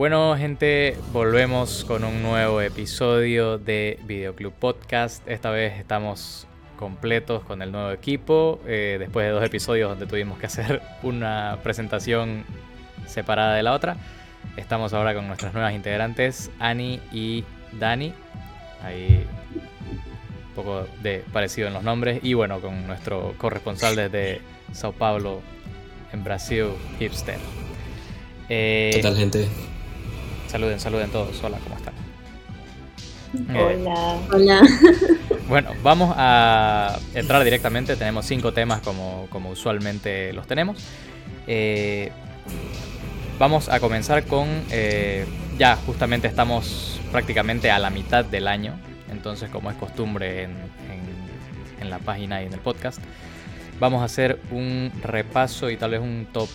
Bueno, gente, volvemos con un nuevo episodio de Videoclub Podcast. Esta vez estamos completos con el nuevo equipo, eh, después de dos episodios donde tuvimos que hacer una presentación separada de la otra. Estamos ahora con nuestras nuevas integrantes, Ani y Dani. Ahí un poco de parecido en los nombres. Y bueno, con nuestro corresponsal desde Sao Paulo, en Brasil, Hipster. Eh, ¿Qué tal, gente? Saluden, saluden todos. Hola, ¿cómo están? Hola. Hola. Bueno, vamos a entrar directamente. Tenemos cinco temas como, como usualmente los tenemos. Eh, vamos a comenzar con... Eh, ya, justamente estamos prácticamente a la mitad del año. Entonces, como es costumbre en, en, en la página y en el podcast, vamos a hacer un repaso y tal vez un top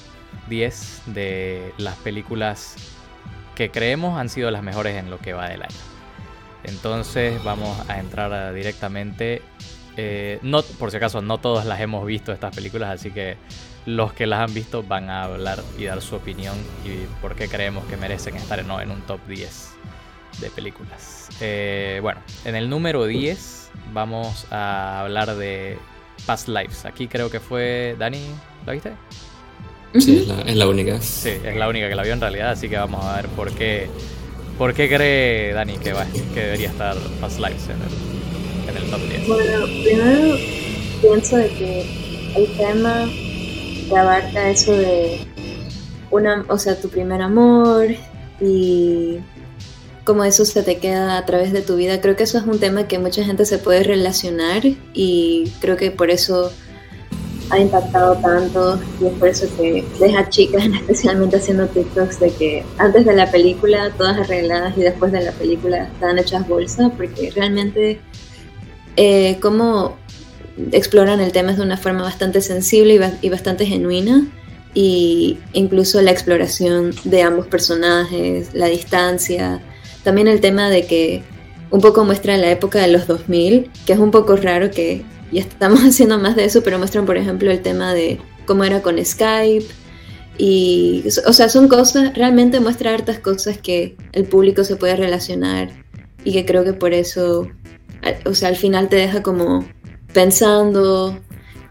10 de las películas que creemos han sido las mejores en lo que va del año. Entonces vamos a entrar directamente. Eh, por si acaso, no todos las hemos visto estas películas, así que los que las han visto van a hablar y dar su opinión y por qué creemos que merecen estar en, en un top 10 de películas. Eh, bueno, en el número 10 vamos a hablar de Past Lives. Aquí creo que fue Dani, ¿la viste? Sí, es la, única. Sí, es la única que la vio en realidad, así que vamos a ver por qué, por qué cree Dani que, va, que debería estar Fast Lives en el, en el top 10. Bueno, primero pienso de que el tema que abarca eso de una, o sea, tu primer amor y cómo eso se te queda a través de tu vida. Creo que eso es un tema que mucha gente se puede relacionar y creo que por eso ha impactado tanto y es por eso que deja chicas especialmente haciendo TikToks de que antes de la película todas arregladas y después de la película están hechas bolsa porque realmente eh, como exploran el tema de una forma bastante sensible y, bastante genuina y incluso la exploración de ambos personajes, la distancia, también el tema de que un poco muestra la época de los 2000, que es un poco raro que y estamos haciendo más de eso, pero muestran, por ejemplo, el tema de cómo era con Skype. Y, o sea, son cosas, realmente muestra hartas cosas que el público se puede relacionar y que creo que por eso, o sea, al final te deja como pensando.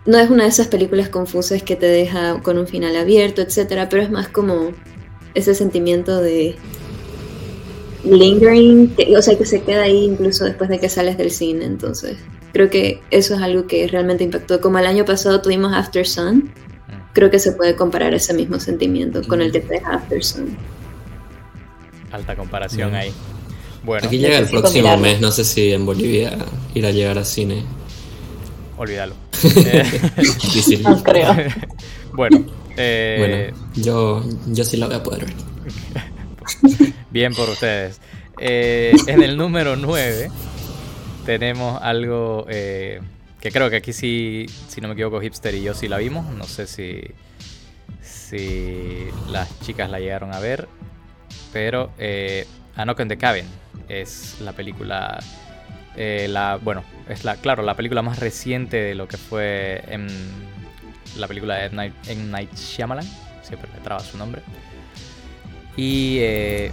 No es una de esas películas confusas que te deja con un final abierto, etcétera, pero es más como ese sentimiento de lingering, o sea, que se queda ahí incluso después de que sales del cine, entonces creo que eso es algo que realmente impactó. Como el año pasado tuvimos After Sun, creo que se puede comparar ese mismo sentimiento con el que te deja After Sun. Alta comparación ahí. Bueno, aquí llega el próximo mes, no sé si en Bolivia irá a llegar a cine. Olvídalo. Difícil. No creo. bueno, eh... bueno, yo, yo sí la voy a poder ver. Bien por ustedes. Eh, en el número 9 tenemos algo eh, que creo que aquí sí, si no me equivoco, Hipster y yo sí la vimos. No sé si, si las chicas la llegaron a ver. Pero eh, A the Cabin es la película. Eh, la, bueno, es la, claro, la película más reciente de lo que fue en la película de Night. Night Shyamalan. Siempre me traba su nombre. Y eh,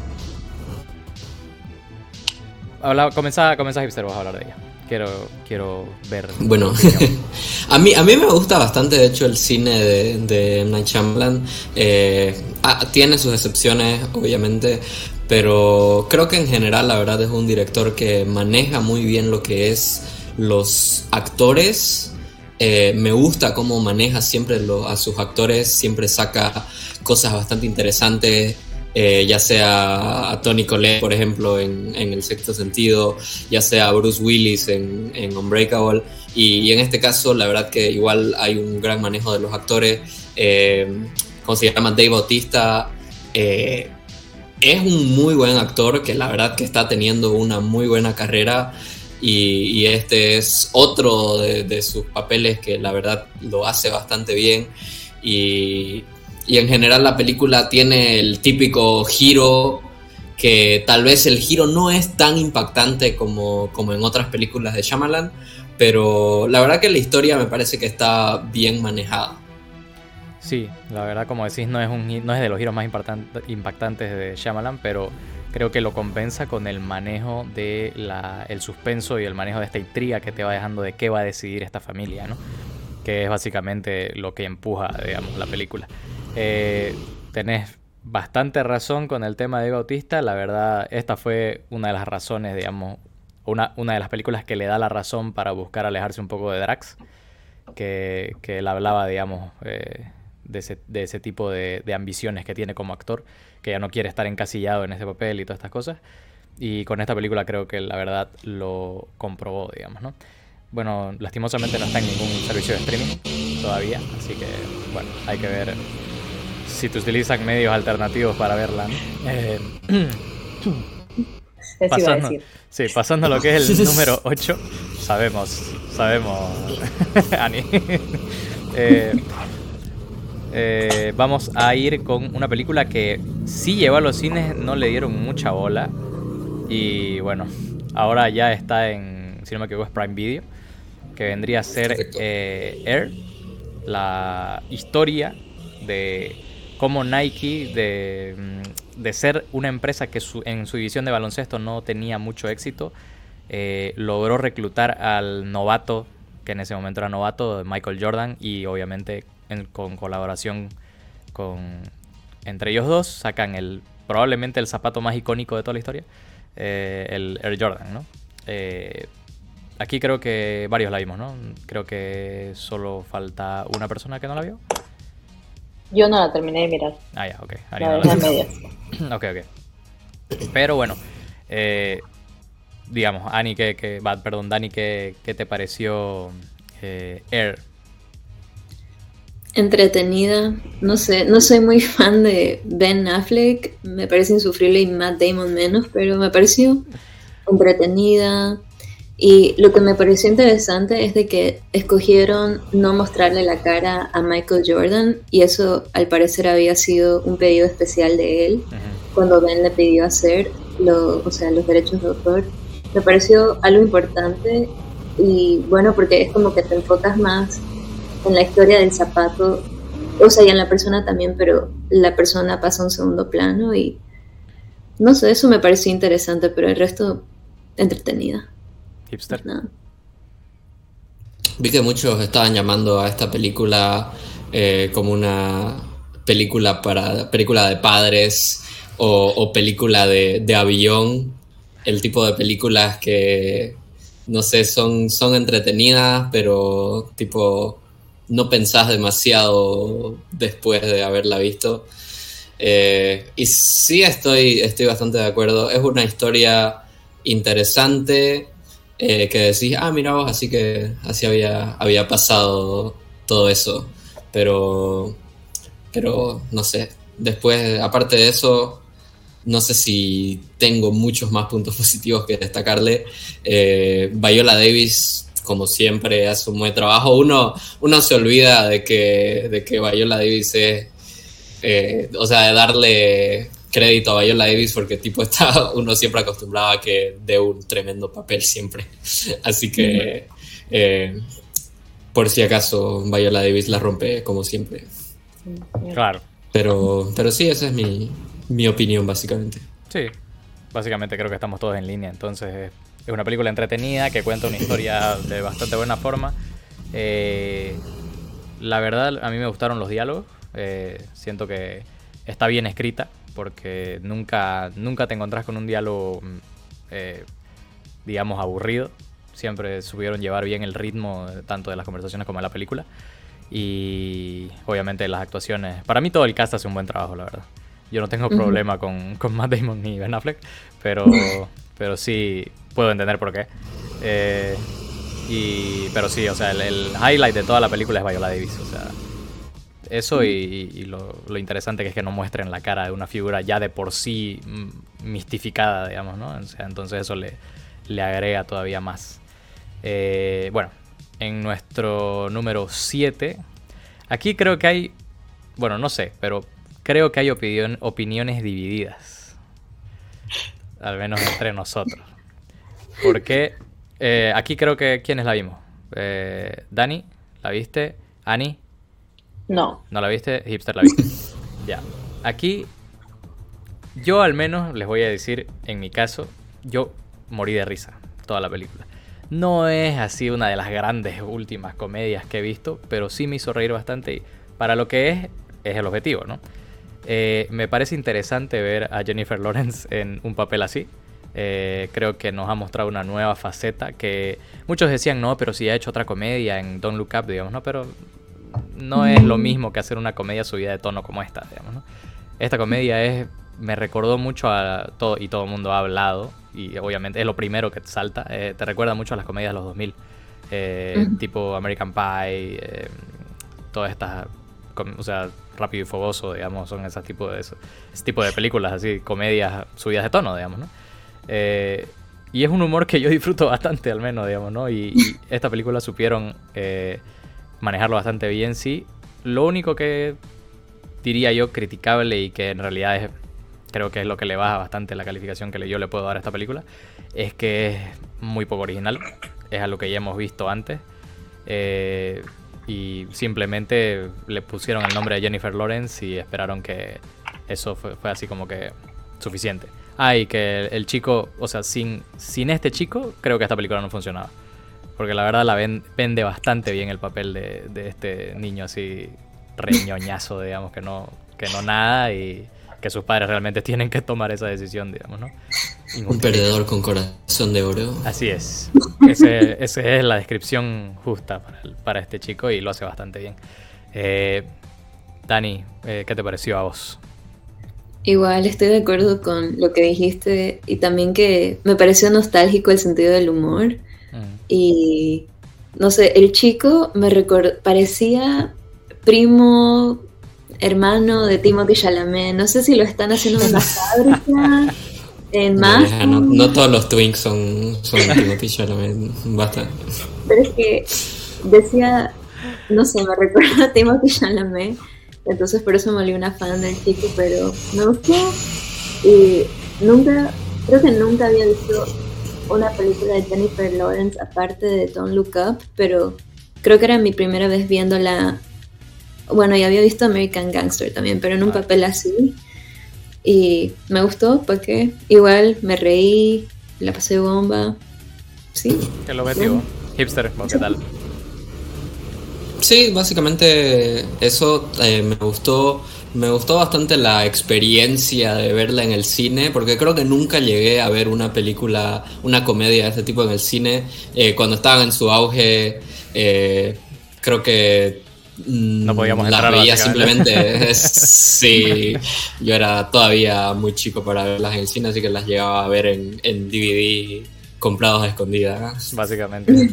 habla, comenzá, comenzá Hipster, a hablar de ella. Quiero, quiero ver. Bueno, a, mí, a mí me gusta bastante, de hecho, el cine de, de Night Shyamalan. Eh, ah, tiene sus excepciones, obviamente, pero creo que en general, la verdad, es un director que maneja muy bien lo que es los actores. Eh, me gusta cómo maneja siempre a sus actores, siempre saca cosas bastante interesantes. Eh, ya sea a Tony Collette, por ejemplo, en, El Sexto Sentido, ya sea a Bruce Willis en, Unbreakable. Y, en este caso, la verdad que igual hay un gran manejo de los actores. Eh, como se llama Dave Bautista, eh, es un muy buen actor que la verdad que está teniendo una muy buena carrera. Y, este es otro de, de sus papeles que la verdad lo hace bastante bien. Y, y en general la película tiene el típico giro que tal vez el giro no es tan impactante como, como en otras películas de Shyamalan, pero la verdad que la historia me parece que está bien manejada. Sí, la verdad, como decís, no es, un, no es de los giros más impactantes de Shyamalan, pero creo que lo compensa con el manejo de la, suspenso y el manejo de esta intriga que te va dejando de qué va a decidir esta familia, ¿no? Que es básicamente lo que empuja, digamos, la película. Eh, tenés bastante razón con el tema de Bautista. La verdad, esta fue una de las razones, digamos, una, una de las películas que le da la razón para buscar alejarse un poco de Drax. Que, que él hablaba, digamos, eh, de ese, de ese tipo de, ambiciones que tiene como actor, que ya no quiere estar encasillado en ese papel y todas estas cosas. Y con esta película creo que la verdad lo comprobó, digamos, ¿no? Bueno, lastimosamente no está en ningún servicio de streaming todavía, así que, bueno, hay que ver si te utilizan medios alternativos para verla. Eh, pasando, sí, pasando a lo que es el número 8, sabemos, sabemos, Ani. eh, eh, vamos a ir con una película que sí llevó a los cines, no le dieron mucha bola. Y bueno, ahora ya está en, si no me equivoco, es Prime Video, que vendría a ser eh, Air, la historia de cómo Nike, de, mm, de ser una empresa que en su división de baloncesto no tenía mucho éxito, eh, logró reclutar al novato, que en ese momento era novato, Michael Jordan, y obviamente con colaboración con entre ellos dos sacan el probablemente el zapato más icónico de toda la historia, eh, el Air Jordan, ¿no? Eh, aquí creo que varios la vimos, ¿no? Creo que solo falta una persona que no la vio. Yo no la terminé de mirar. Ah, ya, ok. La ok, ok. Pero bueno, eh, digamos, Ani, que, que perdón, Dani, ¿qué, qué te pareció Air? entretenida. No sé, no soy muy fan de Ben Affleck, me parece insufrible y Matt Damon menos, pero me pareció entretenida. Y lo que me pareció interesante es de que escogieron no mostrarle la cara a Michael Jordan y eso al parecer había sido un pedido especial de él cuando Ben le pidió hacer lo, o sea, los derechos de autor. Me pareció algo importante y bueno porque es como que te enfocas más en la historia del zapato, o sea, y en la persona también, pero la persona pasa a un segundo plano y no sé, eso me pareció interesante, pero el resto entretenida. Hipster. Vi que muchos estaban llamando a esta película eh, como una película para película de padres o, película de, de, avión, el tipo de películas que no sé, son, son entretenidas, pero tipo no pensás demasiado después de haberla visto. Eh, y sí estoy, estoy bastante de acuerdo. Es una historia interesante eh, que decís, ah, mira vos, así que así había, había pasado todo eso. Pero, pero no sé. Después, aparte de eso, no sé si tengo muchos más puntos positivos que destacarle. Eh, Viola Davis como siempre, hace un buen trabajo. Uno, uno se olvida de que, de que Viola Davis es, eh, o sea, de darle crédito a Viola Davis porque tipo está uno siempre acostumbrado a que dé un tremendo papel siempre. Así que, eh, por si acaso, Viola Davis la rompe como siempre. Claro. Pero, pero sí, esa es mi, mi opinión, básicamente. Sí, básicamente creo que estamos todos en línea, entonces es una película entretenida que cuenta una historia de bastante buena forma. Eh, la verdad, a mí me gustaron los diálogos. Eh, siento que está bien escrita porque nunca, nunca te encontrás con un diálogo, mm, eh, digamos, aburrido. Siempre supieron llevar bien el ritmo tanto de las conversaciones como de la película. Y obviamente las actuaciones. Para mí todo el cast hace un buen trabajo, la verdad. Yo no tengo problema con, con Matt Damon ni Ben Affleck, pero, pero sí, puedo entender por qué. Eh, y, pero sí, o sea, el, highlight de toda la película es Viola Davis. O sea, eso y, lo, interesante que es que no muestren la cara de una figura ya de por sí mistificada, digamos, ¿no? O sea, entonces eso le, le agrega todavía más. Eh, bueno, en nuestro número 7, aquí creo que hay, bueno, no sé, pero creo que hay opiniones divididas. Al menos entre nosotros. Porque eh, aquí creo que. ¿Quiénes la vimos? Eh, Dani, ¿la viste? ¿Ani? No. ¿No la viste? Hipster la viste. ya. Aquí, yo al menos les voy a decir, en mi caso, yo morí de risa toda la película. No es así una de las grandes últimas comedias que he visto, pero sí me hizo reír bastante y para lo que es, es el objetivo, ¿no? Eh, me parece interesante ver a Jennifer Lawrence en un papel así. Eh, creo que nos ha mostrado una nueva faceta que muchos decían, no, pero si ha hecho otra comedia en Don't Look Up, digamos, ¿no? Pero no es lo mismo que hacer una comedia subida de tono como esta, digamos, ¿no? Esta comedia es, me recordó mucho a todo, y todo el mundo ha hablado, y obviamente es lo primero que te salta, eh, te recuerda mucho a las comedias de los 2000, eh, tipo American Pie, eh, todas estas, o sea, Rápido y Fogoso, digamos, son ese tipo de, ese tipo de películas, así, comedias subidas de tono, digamos, ¿no? y es un humor que yo disfruto bastante, al menos, digamos, ¿no? Y, y esta película supieron manejarlo bastante bien, sí. Lo único que diría yo criticable y que en realidad es, creo que es lo que le baja bastante la calificación que yo le puedo dar a esta película, es que es muy poco original. Es a lo que ya hemos visto antes. Eh, y simplemente le pusieron el nombre de Jennifer Lawrence y esperaron que eso fue, así como que suficiente. Ah, que el, chico, o sea, sin, sin este chico, creo que esta película no funcionaba. Porque la verdad la vende bastante bien el papel de, de este niño así reñoñazo, digamos, que no, que no nada y que sus padres realmente tienen que tomar esa decisión, digamos, ¿no? Un perdedor con corazón de oro. Así es. Esa es la descripción justa para, este chico y lo hace bastante bien. Eh, Dani, eh, ¿qué te pareció a vos? Igual estoy de acuerdo con lo que dijiste y también que me pareció nostálgico el sentido del humor. Mm. Y no sé, el chico me parecía primo hermano de Timothy Chalamet. No sé si lo están haciendo en la fábrica, en más. No, todos los twins son, son Timothy Chalamet, basta. Pero es que decía, no sé, me recuerda a Timothy Chalamet. Entonces por eso me volví una fan del chico, pero me gustó. Y nunca, creo que nunca había visto una película de Jennifer Lawrence aparte de Don't Look Up, pero creo que era mi primera vez viéndola bueno, ya había visto American Gangster también, pero en un papel así. Y me gustó porque igual me reí, la pasé bomba. Sí. ¿Qué lo metió? Hipster, ¿qué tal? Sí, básicamente eso eh, me gustó. Me gustó bastante la experiencia de verla en el cine, porque creo que nunca llegué a ver una película, una comedia de este tipo en el cine. Eh, cuando estaban en su auge, eh, creo que no podíamos las entrar. veía simplemente. sí, yo era todavía muy chico para verlas en el cine, así que las llegaba a ver en, en DVD comprados a escondidas. Básicamente.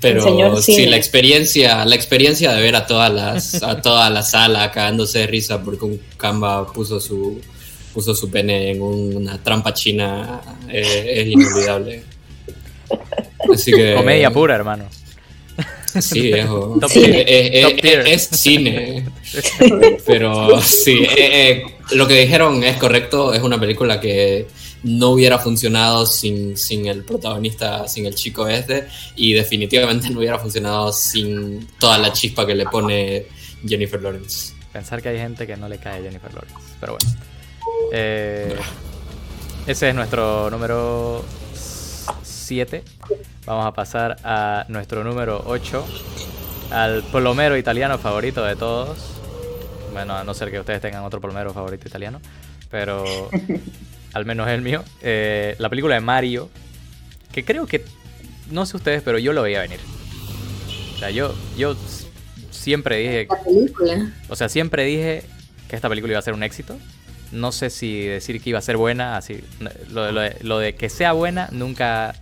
Pero sí, la experiencia, la experiencia de ver a todas las, a toda la sala cagándose de risa porque un Kamba puso su puso su pene en una trampa china eh, es inolvidable. Así que, Comedia pura, hermano. Sí, es, cine. Pero sí, eh, eh, lo que dijeron es correcto. Es una película que no hubiera funcionado sin, sin el protagonista, sin el chico este. Y definitivamente no hubiera funcionado sin toda la chispa que le pone Jennifer Lawrence. Pensar que hay gente que no le cae Jennifer Lawrence. Pero bueno. Eh, ese es nuestro número 7. Vamos a pasar a nuestro número 8, al plomero italiano favorito de todos. Bueno, a no ser que ustedes tengan otro plomero favorito italiano, pero al menos el mío. Eh, la película de Mario, que creo que, no sé ustedes, pero yo lo veía venir. O sea, yo, yo siempre dije... La película. O sea, siempre dije que esta película iba a ser un éxito. No sé si decir que iba a ser buena, así. lo de que sea buena nunca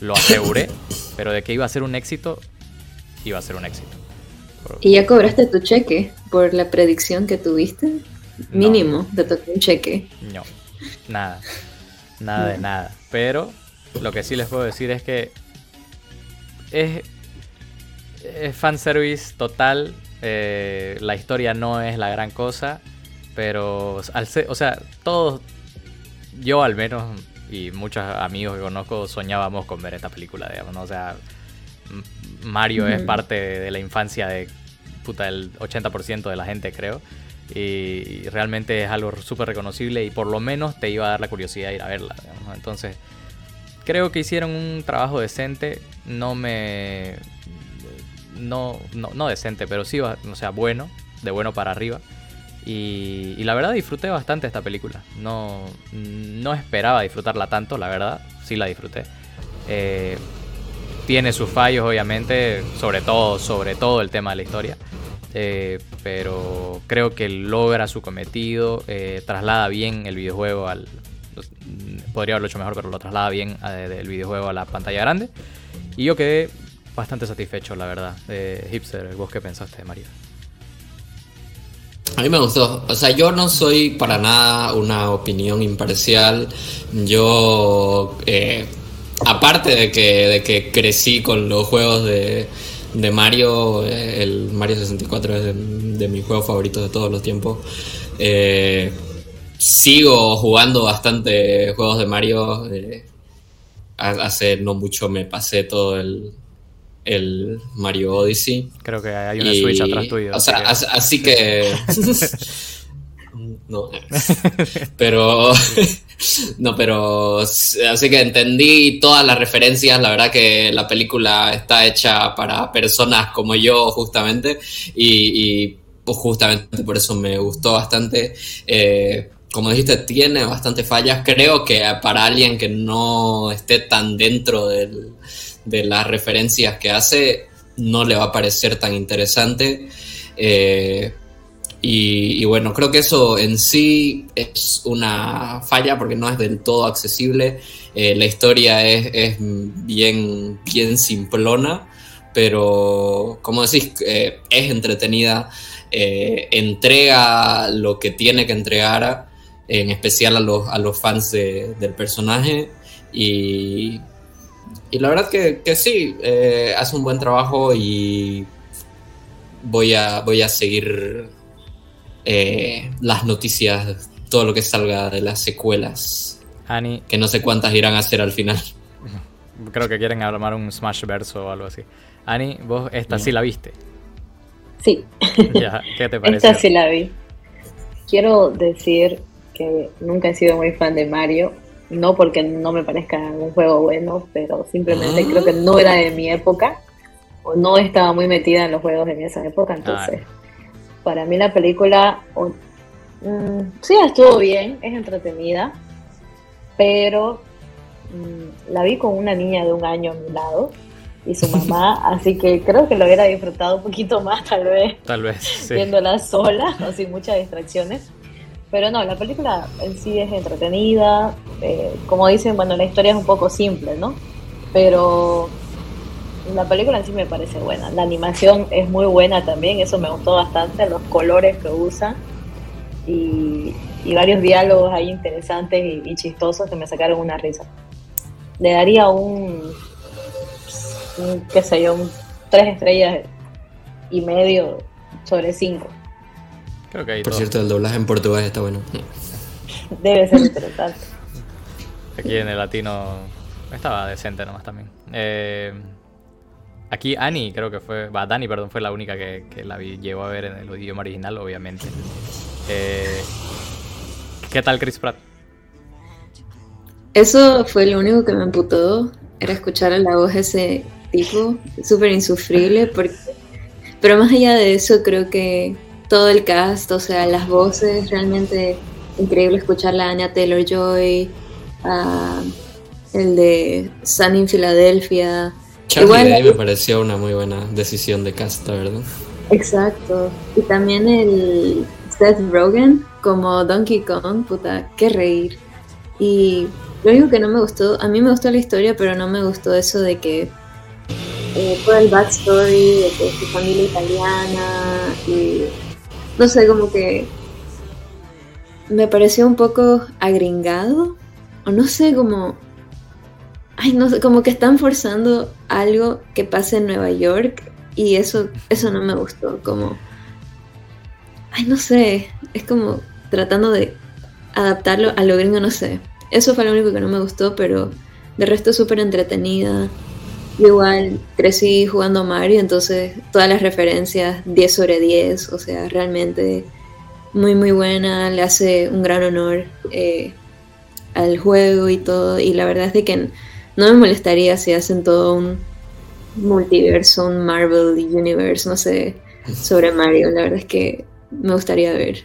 lo aseguré, pero de que iba a ser un éxito, iba a ser un éxito. ¿Y ya cobraste tu cheque por la predicción que tuviste? Mínimo, de te tocó un cheque. No, nada, nada de nada. Pero lo que sí les puedo decir es que es, es fanservice total. Eh, la historia no es la gran cosa, pero al ser, o sea, todos, yo al menos y muchos amigos que conozco soñábamos con ver esta película, digamos, O sea, Mario es parte de la infancia de puta, el 80% de la gente, creo. Y, realmente es algo súper reconocible y por lo menos te iba a dar la curiosidad de ir a verla. Entonces, creo que hicieron un trabajo decente. No me. No, no, no decente, pero sí, o sea, bueno, de bueno para arriba. Y, la verdad disfruté bastante esta película. No, no esperaba disfrutarla tanto, la verdad. Sí la disfruté. Eh, tiene sus fallos, obviamente, sobre todo, sobre todo el tema de la historia. Eh, pero creo que logra su cometido, eh, traslada bien el videojuego al... Podría haberlo hecho mejor, pero lo traslada bien del videojuego a la pantalla grande. Y yo quedé bastante satisfecho, la verdad. Hipster, ¿vos qué pensaste, Mario? A mí me gustó. O sea, yo no soy para nada una opinión imparcial. Yo, eh, aparte de que, de que crecí con los juegos de, de Mario, eh, el Mario 64 es de, mis juegos favoritos de todos los tiempos. Eh, sigo jugando bastante juegos de Mario. hace no mucho me pasé todo el, el Mario Odyssey. Creo que hay una Switch atrás tuyo. O sea, así que... no. Pero... no, pero... Así que entendí todas las referencias. La verdad que la película está hecha para personas como yo, justamente. Y, justamente por eso me gustó bastante. Eh, como dijiste, tiene bastante fallas. Creo que para alguien que no esté tan dentro de las referencias que hace no le va a parecer tan interesante. Eh, y, bueno, creo que eso en sí es una falla porque no es del todo accesible. Eh, la historia es, bien, bien simplona, pero como decís, eh, es entretenida, entrega lo que tiene que entregar, en especial a los, a los fans del personaje. Y, y la verdad que, que sí, eh, hace un buen trabajo y voy a, voy a seguir eh, las noticias, todo lo que salga de las secuelas. Ani, que no sé cuántas irán a hacer al final. Creo que quieren armar un Smash verso o algo así. Ani, vos esta sí la viste. Sí. ¿Qué te parece? Esta sí la vi. Quiero decir que nunca he sido muy fan de Mario, no porque no me parezca un juego bueno, pero simplemente creo que no era de mi época o no estaba muy metida en los juegos de esa época. Entonces, para mí la película mm, sí estuvo bien, es entretenida, pero mm, la vi con una niña de un año a mi lado y su mamá, así que creo que lo hubiera disfrutado un poquito más tal vez. Tal vez. Viéndola sola o sin muchas distracciones. Pero no, la película en sí es entretenida. Eh, como dicen, bueno, la historia es un poco simple, ¿no? Pero la película en sí me parece buena. La animación es muy buena también, eso me gustó bastante, los colores que usa y, varios diálogos ahí interesantes y, chistosos que me sacaron una risa. Le daría un, un qué sé yo, un tres estrellas y medio sobre cinco. Por cierto, el doblaje en portugués está bueno. Debe ser interesante. Aquí en el latino estaba decente nomás también. Eh, aquí Annie creo que fue, va, Dani, perdón, fue la única que, la vi, llegó a ver en el idioma original, obviamente. Eh, ¿Qué tal Chris Pratt? Eso fue lo único que me amputó, era escuchar a la voz de ese tipo, súper insufrible, porque... pero más allá de eso creo que todo el cast, o sea, las voces, realmente increíble escuchar a Anya Taylor Joy, el de Sunny in Philadelphia. Charlie Day me pareció una muy buena decisión de cast, ¿verdad? Exacto. Y también el Seth Rogen como Donkey Kong, puta, qué reír. Y lo único que no me gustó, a mí me gustó la historia, pero no me gustó eso de que eh, todo el backstory, de que su familia italiana y no sé, como que me pareció un poco agringado, o no sé, como, ay, no sé, como que están forzando algo que pase en Nueva York y eso, eso no me gustó, como, ay, no sé, es como tratando de adaptarlo a lo gringo, no sé. Eso fue lo único que no me gustó, pero de resto súper entretenida. igual crecí jugando Mario, entonces todas las referencias 10 sobre 10, o sea, realmente muy muy buena, le hace un gran honor eh, al juego y todo, y la verdad es de que no me molestaría si hacen todo un multiverso, un Marvel Universe, no sé, sobre Mario, la verdad es que me gustaría ver.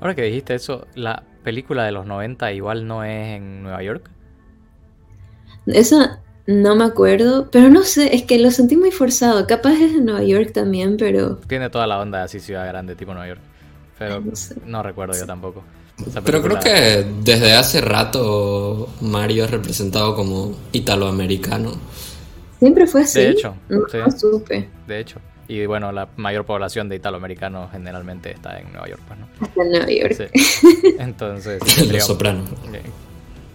Ahora que dijiste eso, la película de los 90 igual no es en Nueva York. Esa no me acuerdo, pero no sé, es que lo sentí muy forzado. Capaz es en Nueva York también, pero. Tiene toda la onda así, ciudad grande, tipo Nueva York. Pero no, recuerdo yo tampoco. Pero creo que desde hace rato Mario es representado como italoamericano. Siempre fue así. De hecho, no, supe. De hecho. Y bueno, la mayor población de italoamericanos generalmente está en Nueva York, pues, ¿no? Está en Nueva York. Sí. Entonces. Los Sopranos.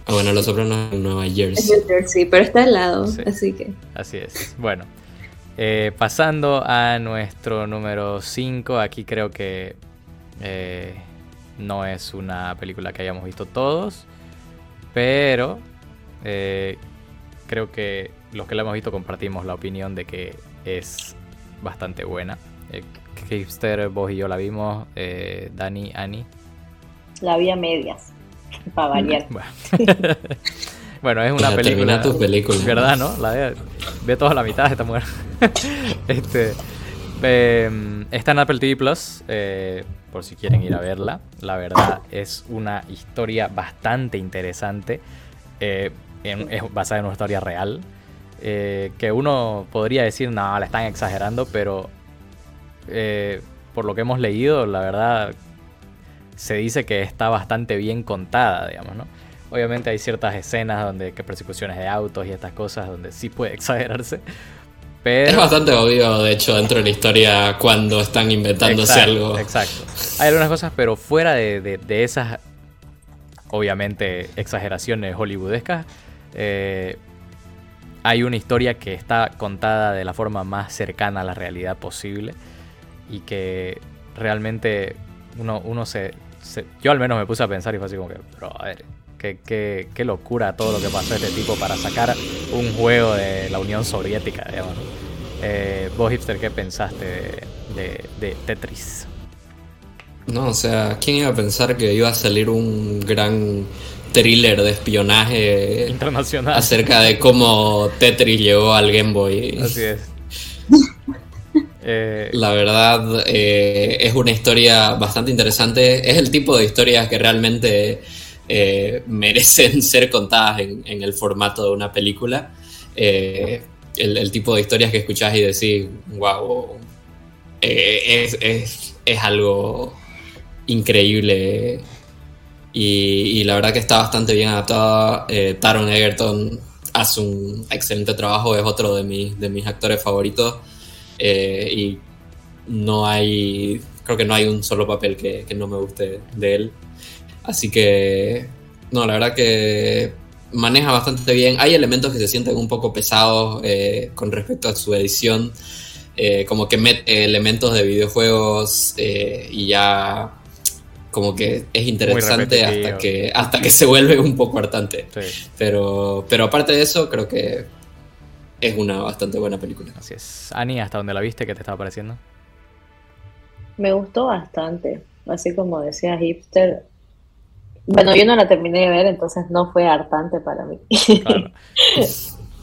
Ah, bueno, Los Sopranos en Nueva Jersey. Sí, pero está al lado, así que. Así es. Bueno, eh, pasando a nuestro número 5, aquí creo que eh, no es una película que hayamos visto todos, pero eh, creo que los que la hemos visto compartimos la opinión de que es bastante buena. Eh, vos y yo la vimos, eh, Dani, Ani. La vi a medias, para variar. Bueno. es una película. tu película. ¿Verdad, no? La ve, ve toda la mitad de esta mujer. este, em, está en Apple TV Plus. Por si quieren ir a verla. La verdad es una historia bastante interesante. Eh, es basada en una historia real. Eh, que uno podría decir, no, la están exagerando, pero eh, por lo que hemos leído, la verdad se dice que está bastante bien contada, digamos, ¿no? Obviamente hay ciertas escenas donde que persecuciones de autos y estas cosas donde sí puede exagerarse. Pero... Es bastante obvio, de hecho, dentro de la historia cuando están inventándose algo. Exacto. Hay algunas cosas, pero fuera de, esas, obviamente, exageraciones hollywoodescas, eh, hay una historia que está contada de la forma más cercana a la realidad posible y que realmente uno, uno se, Yo al menos me puse a pensar y fue así como que, pero a ver, qué, qué, qué locura todo lo que pasó este tipo para sacar un juego de la Unión Soviética, digamos. Eh, vos, hipster, ¿qué pensaste de, de Tetris? No, o sea, ¿quién iba a pensar que iba a salir un gran thriller de espionaje internacional acerca de cómo Tetris llegó al Game Boy. Así es. Eh, La verdad eh, es una historia bastante interesante. Es el tipo de historias que realmente eh, merecen ser contadas en, el formato de una película. El, tipo de historias que escuchás y decís, wow, es, es algo increíble y, la verdad que está bastante bien adaptada. Eh, Taron Egerton hace un excelente trabajo, es otro de, mis, de mis actores favoritos. Eh, y no hay, creo que no hay un solo papel que, no me guste de él. Así que, no, la verdad que maneja bastante bien. Hay elementos que se sienten un poco pesados eh, con respecto a su edición. como que mete elementos de videojuegos y ya como que es interesante hasta que, hasta que se vuelve un poco hartante. Pero, pero aparte de eso, creo que es una bastante buena película. Así es. Ani, ¿hasta dónde la viste? ¿Qué te estaba pareciendo? Me gustó bastante. Así como decía Hipster. Bueno, yo no la terminé de ver, entonces no fue hartante para mí.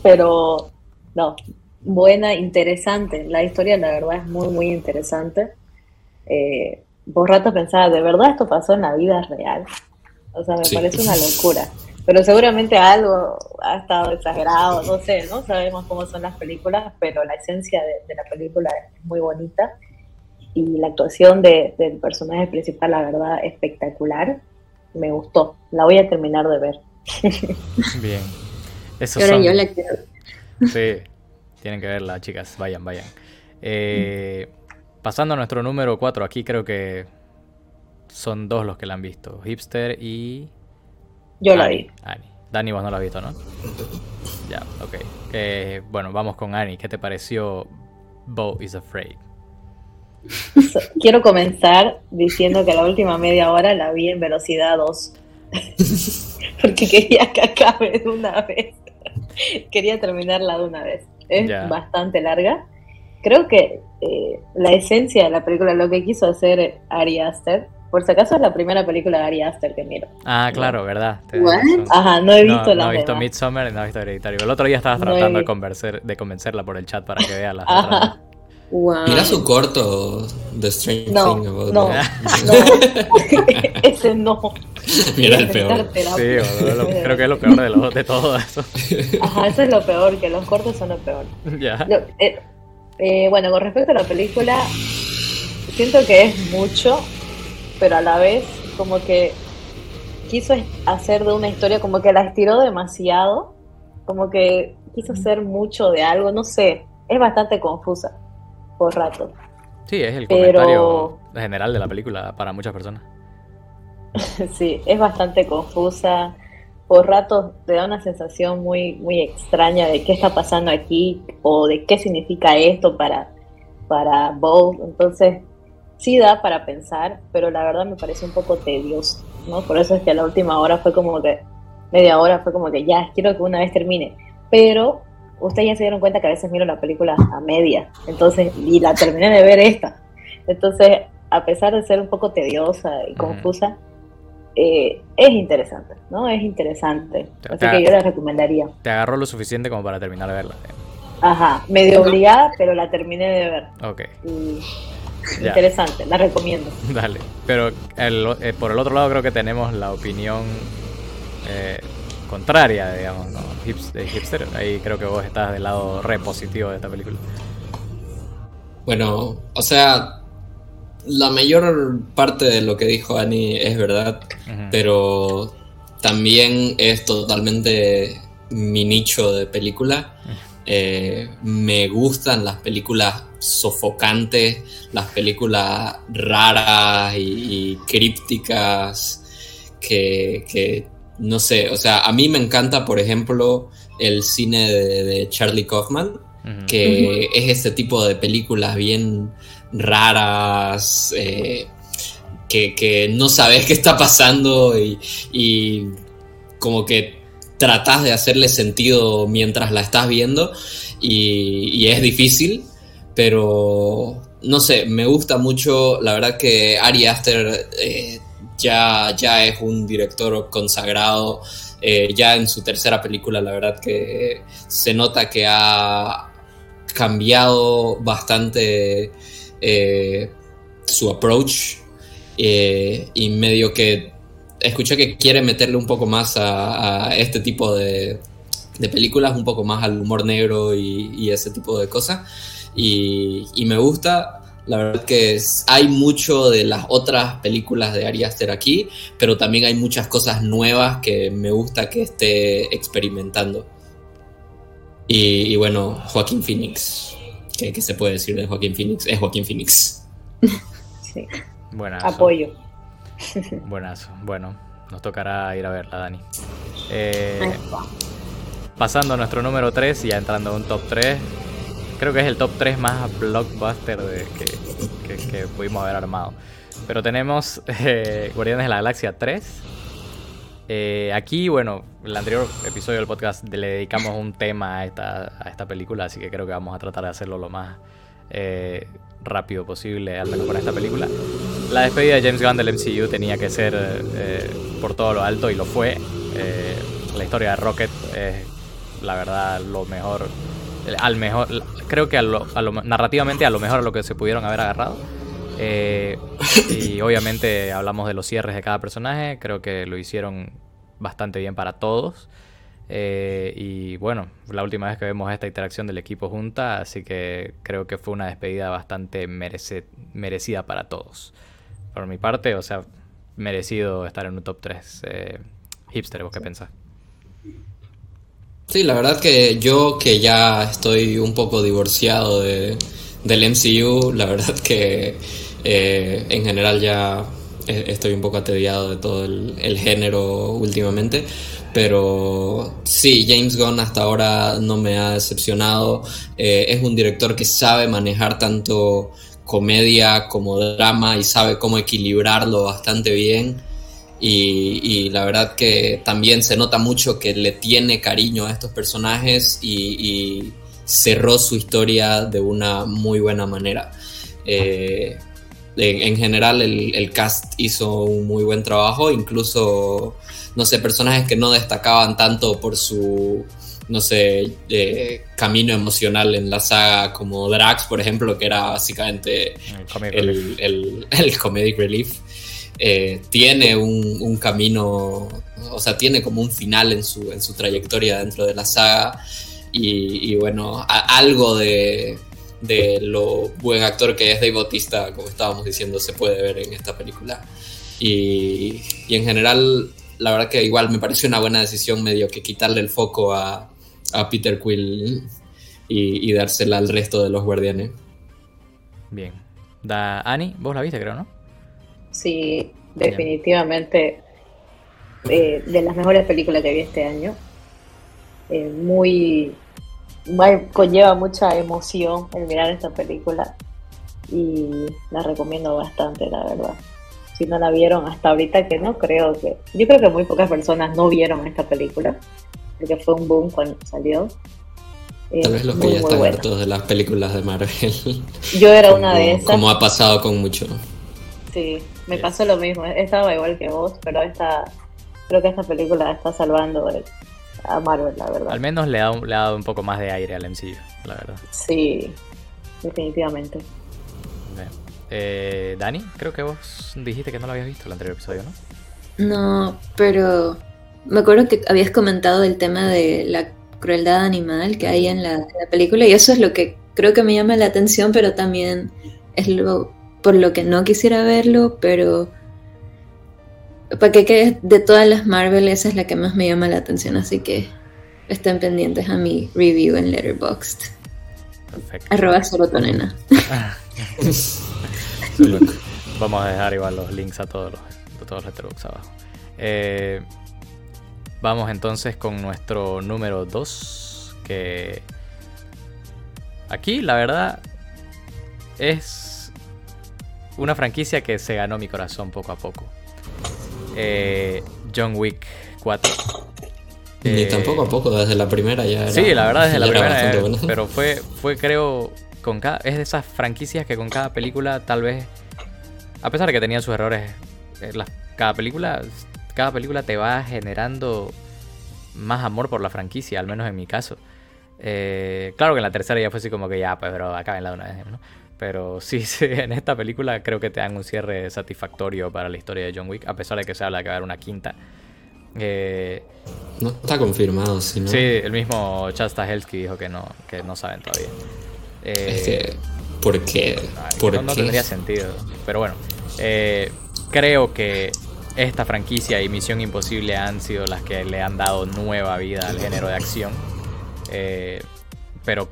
pero, no, buena, interesante. La historia, la verdad, es muy, muy interesante. Eh, por rato pensaba, ¿de verdad esto pasó en la vida real? O sea, me parece una locura. Pero seguramente algo ha estado exagerado, no sé, no sabemos cómo son las películas, pero la esencia de, la película es muy bonita. Y la actuación del personaje principal, la verdad, espectacular. Me gustó. La voy a terminar de ver. Bien. Eso son... yo la quiero. Sí, tienen que verla, chicas. Vayan, vayan. Eh, Pasando a nuestro número 4, aquí creo que son dos los que la han visto. Hipster y... Yo la vi. Dani, vos no la has visto, ¿no? Ya, ok. bueno, vamos con Annie. ¿Qué te pareció Bo is Afraid? Quiero comenzar diciendo que la última media hora la vi en velocidad 2. Porque quería que acabe de una vez. Quería terminarla de una vez. es bastante larga. Creo que eh, la esencia de la película, lo que quiso hacer Ari Aster, por si acaso es la primera película de Ari Aster que miro. Ah, claro, ¿verdad? Ajá, no he visto la No he visto Midsommar y no he visto Hereditario. El otro día estabas tratando de, convencer, de convencerla por el chat para que vea la Mira su corto The Strange no, Thing About No, no. ese no. Mira el peor. Sí, creo que es lo peor de, lo, de todo eso. Ajá, eso es lo peor, que los cortos son lo peor. Ya. Eh, eh, bueno, con respecto a la película, siento que es mucho, pero a la vez como que quiso hacer de una historia como que la estiró demasiado, como que quiso hacer mucho de algo, no sé, es bastante confusa por rato. Sí, es el comentario general de la película para muchas personas. sí, es bastante confusa. Por rato te da una sensación muy, muy extraña de qué está pasando aquí o de qué significa esto para, para Bob. Entonces, sí da para pensar, pero la verdad me parece un poco tedioso, ¿no? Por eso es que a la última hora fue como que, media hora fue como que ya, quiero que una vez termine. Pero ustedes ya se dieron cuenta que a veces miro la película a media, entonces, y la terminé de ver esta. Entonces, a pesar de ser un poco tediosa y confusa, eh, es interesante, ¿no? Es interesante. Así que yo la recomendaría. Te agarró lo suficiente como para terminar de verla. Ajá, medio obligada, pero la terminé de ver. Ok. interesante, la recomiendo. Dale, pero eh, por el otro lado creo que tenemos la opinión eh, contraria, digamos, ¿no? de hipster. Ahí creo que vos estás del lado re positivo de esta película. Bueno, o sea, la mayor parte de lo que dijo Annie es verdad, pero también es totalmente mi nicho de película. Eh, me gustan las películas sofocantes, las películas raras y, crípticas que, no sé, o sea, a mí me encanta, por ejemplo, el cine de, Charlie Kaufman, que es este tipo de películas bien raras, eh, que, no sabes qué está pasando y, y, como que tratas de hacerle sentido mientras la estás viendo y, es difícil, pero no sé, me gusta mucho, la verdad que Ari Aster eh, ya, ya es un director consagrado. Eh, ya en su tercera película, la verdad que se nota que ha cambiado bastante eh, su approach eh, y medio que escuché que quiere meterle un poco más a, este tipo de, películas, un poco más al humor negro y, ese tipo de cosas. Y, me gusta, la verdad que hay mucho de las otras películas de Ari Aster aquí, pero también hay muchas cosas nuevas que me gusta que esté experimentando. Y, bueno, Joaquín Phoenix. ¿Qué, se puede decir de Joaquín Phoenix? Es Joaquín Phoenix. sí. Apoyo. Buenas. Bueno, nos tocará ir a verla, Dani. Eh, pasando a nuestro número 3 y ya entrando a un top 3, creo que es el top 3 más blockbuster que, pudimos haber armado. Pero tenemos eh, Guardianes de la Galaxia 3. Eh, aquí, bueno, el anterior episodio del podcast le dedicamos un tema a esta, película, así que creo que vamos a tratar de hacerlo lo más eh, rápido posible, al menos con esta película. La despedida de James Gunn del MCU tenía que ser por todo lo alto y lo fue. la historia de Rocket es, la verdad, lo mejor al mejor, creo que a lo, narrativamente a lo mejor a lo que se pudieron haber agarrado. Eh, y obviamente hablamos de los cierres de cada personaje, creo que lo hicieron bastante bien para todos. Eh, y bueno, la última vez que vemos esta interacción del equipo junta, así que creo que fue una despedida bastante merecida para todos. Por mi parte, o sea, merecido estar en un top 3. Eh, hipster, ¿vos qué pensás? Sí, la verdad que yo que ya estoy un poco divorciado de, del MCU, la verdad que eh, en general ya e, estoy un poco atediado de todo el, género últimamente. Pero sí, James Gunn hasta ahora no me ha decepcionado. Eh, es un director que sabe manejar tanto comedia como drama y sabe cómo equilibrarlo bastante bien. Y, la verdad que también se nota mucho que le tiene cariño a estos personajes y, cerró su historia de una muy buena manera. Eh, en, general el, cast hizo un muy buen trabajo, incluso, no sé, personajes que no destacaban tanto por su, no sé, eh, camino emocional en la saga, como Drax, por ejemplo, que era básicamente el, el, comedic relief. Eh, tiene un, camino, o sea, tiene como un final en su, en su trayectoria dentro de la saga. Y, bueno, algo de, de lo buen actor que es Dave Bautista, como estábamos diciendo, se puede ver en esta película. Y, en general, la verdad que igual me pareció una buena decisión medio que quitarle el foco a, Peter Quill y, dársela al resto de los guardianes. Bien. Da, Annie, vos la viste, creo, ¿no? Sí, definitivamente eh, de las mejores películas que vi este año. Eh, muy conlleva mucha emoción el mirar esta película y la recomiendo bastante, la verdad. Si no la vieron hasta ahorita, que no creo que... Yo creo que muy pocas personas no vieron esta película, porque fue un boom cuando salió. Tal vez los que ya están hartos de las películas de Marvel. Yo era una de esas. Como ha pasado con mucho. Sí, me pasó lo mismo. Estaba igual que vos, pero esta, creo que esta película está salvando a Marvel, la verdad. Al menos le ha, le ha dado un poco más de aire al MCU, la verdad. Sí, definitivamente. Eh, Dani, creo que vos dijiste que no lo habías visto el anterior episodio, ¿no? No, pero me acuerdo que habías comentado el tema de la crueldad animal que hay en la, en la, película y eso es lo que creo que me llama la atención, pero también es lo por lo que no quisiera verlo, pero para que de todas las Marvel, esa es la que más me llama la atención, así que estén pendientes a mi review en Letterboxd. Perfecto. Arroba serotonena. Vamos a dejar igual los links a todos los, todos los Letterboxd abajo. Eh, vamos entonces con nuestro número 2, que aquí la verdad es una franquicia que se ganó mi corazón poco a poco. Eh, John Wick 4. Ni eh, tampoco a poco, desde la primera ya. sí, la verdad, desde la primera. Eh, pero fue, fue, creo, con cada, es de esas franquicias que con cada película, tal vez, a pesar de que tenía sus errores, cada película, cada película te va generando más amor por la franquicia, al menos en mi caso. claro que en la tercera ya fue así como que ya, pues, pero acá en la una vez, ¿no? Pero sí, sí, en esta película creo que te dan un cierre satisfactorio para la historia de John Wick, a pesar de que se habla de que va a haber una quinta. Eh, no está confirmado, sí, Sí, el mismo Chad Stahelski dijo que no, que no saben todavía. Eh, ¿Por qué? no, tendría sentido. Pero bueno, eh, creo que esta franquicia y Misión Imposible han sido las que le han dado nueva vida al género de acción. pero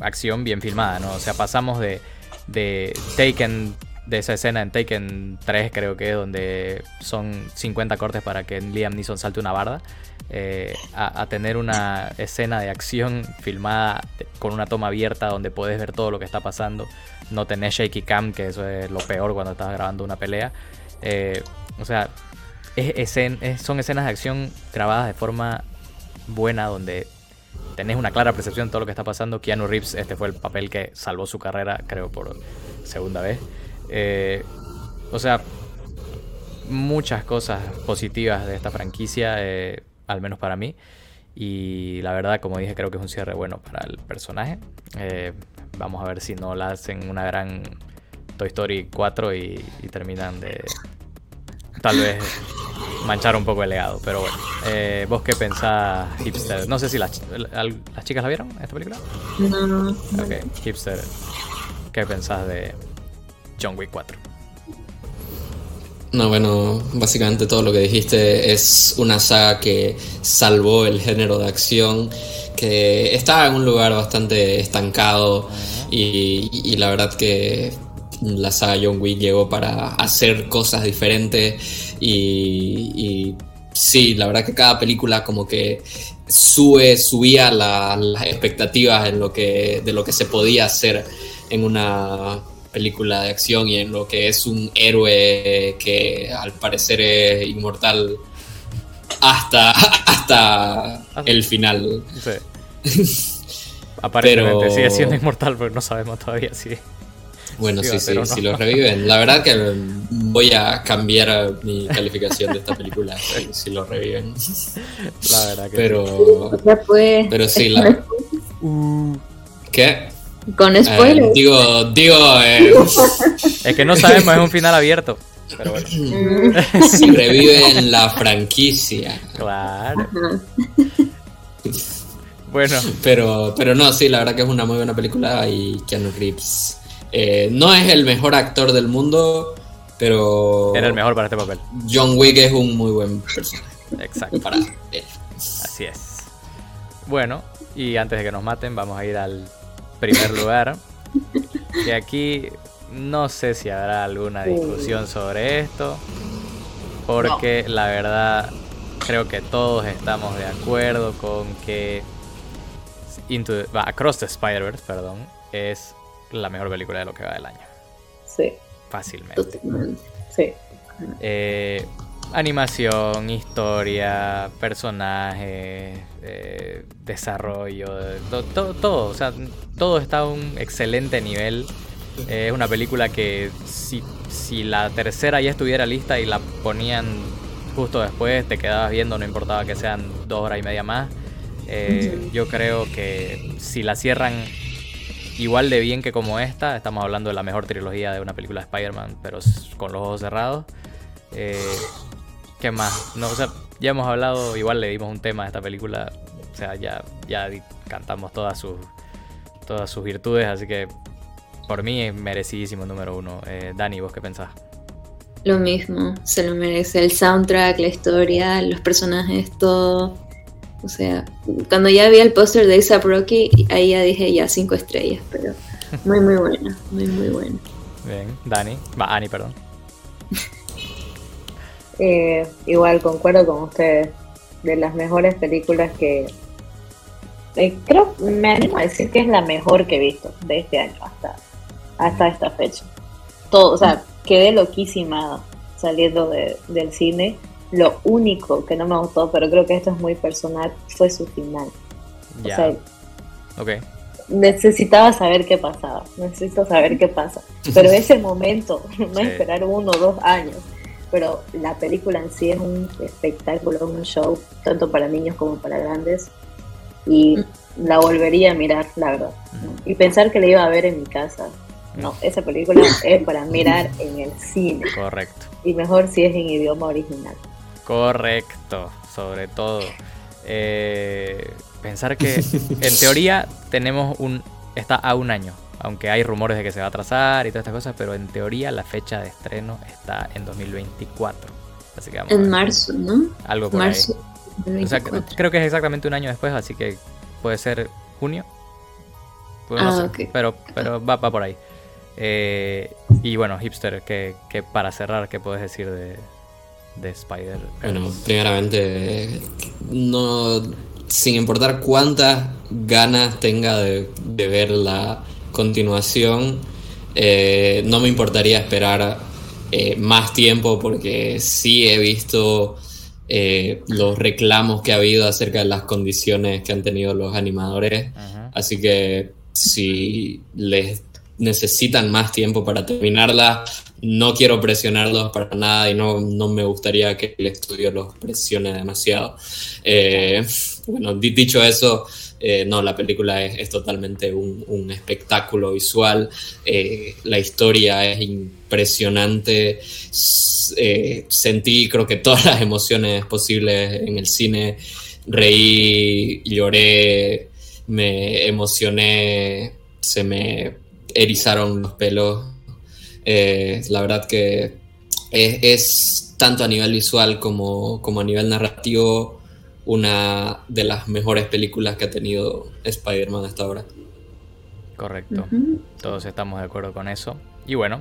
acción bien filmada, ¿no? O sea, pasamos de, de Taken, de esa escena en Taken 3 creo que, donde son 50 cortes para que Liam Neeson salte una barda, eh, a, tener una escena de acción filmada con una toma abierta donde puedes ver todo lo que está pasando, no tener shaky cam, que eso es lo peor cuando estás grabando una pelea. Eh, o sea, son escenas de acción grabadas de forma buena donde tenés una clara percepción de todo lo que está pasando. Keanu Reeves, este fue el papel que salvó su carrera, creo, por segunda vez. Eh, o sea, muchas cosas positivas de esta franquicia, eh, al menos para mí. Y la verdad, como dije, creo que es un cierre bueno para el personaje. Eh, vamos a ver si no la hacen una gran Toy Story 4 y terminan de tal vez manchar un poco el legado. Pero bueno, eh, ¿vos qué pensás, hipster? No sé si las, las chicas la vieron, esta película. No, no. Ok, hipster, ¿qué pensás de John Wick 4? No, bueno, básicamente todo lo que dijiste es una saga que salvó el género de acción, que estaba en un lugar bastante estancado y, y la verdad que la saga John Wick llegó para hacer cosas diferentes y, sí, la verdad que cada película como que sube, subía las expectativas en lo que, de lo que se podía hacer en una película de acción y en lo que es un héroe que al parecer es inmortal hasta, hasta el final. Aparentemente sigue siendo inmortal, pero no sabemos todavía si. Bueno, sí, sí, si lo reviven. La verdad que voy a cambiar mi calificación de esta película si, lo reviven. La verdad que pero, pues, pero sí, la... Uh. ¿Qué? Con eh, spoilers. digo, digo. Eh, es que no sabemos, es un final abierto. Pero bueno. si reviven la franquicia. Claro. bueno. Pero, pero no, sí, la verdad que es una muy buena película y Keanu Reeves eh, no es el mejor actor del mundo, pero. Era el mejor para este papel. John Wick es un muy buen personaje. Exacto. Para él. Así es. Bueno, y antes de que nos maten, vamos a ir al primer lugar. Que aquí no sé si habrá alguna discusión sobre esto. Porque la verdad, creo que todos estamos de acuerdo con que Into Across the Spider-Verse, perdón, es la mejor película de lo que va del año. Sí. Fácilmente. Sí. Eh, animación, historia, personajes, eh, desarrollo, todo, todo, o sea, todo está a un excelente nivel. es una película que si, si la tercera ya estuviera lista y la ponían justo después, te quedabas viendo, no importaba que sean dos horas y media más. Eh, yo creo que si la cierran igual de bien que como esta. Estamos hablando de la mejor trilogía de una película de Spider-Man, pero con los ojos cerrados. Eh, ¿Qué más? No, o sea, ya hemos hablado, igual le dimos un tema a esta película. O sea, ya, ya cantamos todas sus, todas sus virtudes, así que por mí es merecidísimo número uno. Eh, Dani, ¿vos qué pensás? Lo mismo, se lo merece el soundtrack, la historia, los personajes, todo. O sea, cuando ya vi el póster de ASAP Rocky, ahí ya dije ya cinco estrellas, pero muy muy buena, muy muy buena. Bien, Dani, va, Ani, perdón. Eh, igual concuerdo con ustedes, de las mejores películas que eh, creo, me animo a decir que es la mejor que he visto de este año hasta, hasta esta fecha. Todo, o sea, quedé loquísima saliendo del cine lo único que no me gustó, pero creo que esto es muy personal, fue su final. O sea, necesitaba saber qué pasaba, necesito saber qué pasa. Pero ese momento, no esperar uno o dos años, pero la película en sí es un espectáculo, un show, tanto para niños como para grandes. Y mm. la volvería a mirar, la verdad. Y pensar que la iba a ver en mi casa. No, esa película es para mirar en el cine. Correcto. Y mejor si es en idioma original. Correcto, sobre todo. Eh, pensar que en teoría tenemos un... está a un año, aunque hay rumores de que se va a atrasar y todas estas cosas, pero en teoría la fecha de estreno está en 2024. Así que vamos en marzo, ¿no? Algo por marzo ahí. creo que es exactamente un año después, así que puede ser junio. Pues ah, Pero, pero va, va por ahí. Eh, y bueno, hipster, que, que para cerrar, ¿qué puedes decir de, de Spider. Bueno, primeramente, no, sin importar cuántas ganas tenga de, ver la continuación, eh, no me importaría esperar eh, más tiempo porque sí he visto eh, los reclamos que ha habido acerca de las condiciones que han tenido los animadores. Así que si les necesitan más tiempo para terminarla, no quiero presionarlos para nada y no, me gustaría que el estudio los presione demasiado. Eh, bueno, dicho eso, eh, no, la película es, totalmente un, espectáculo visual, eh, la historia es impresionante, sentí creo que todas las emociones posibles en el cine, reí, lloré, me emocioné, se me erizaron los pelos eh, la verdad que es, tanto a nivel visual como, a nivel narrativo una de las mejores películas que ha tenido Spider-Man hasta ahora. Correcto. Todos estamos de acuerdo con eso. Y bueno,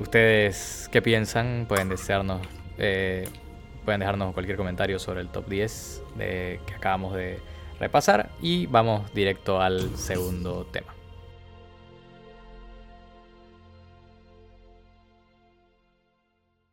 ustedes qué piensan, pueden desearnos, eh, pueden dejarnos cualquier comentario sobre el top 10 de, que acabamos de repasar y vamos directo al segundo tema.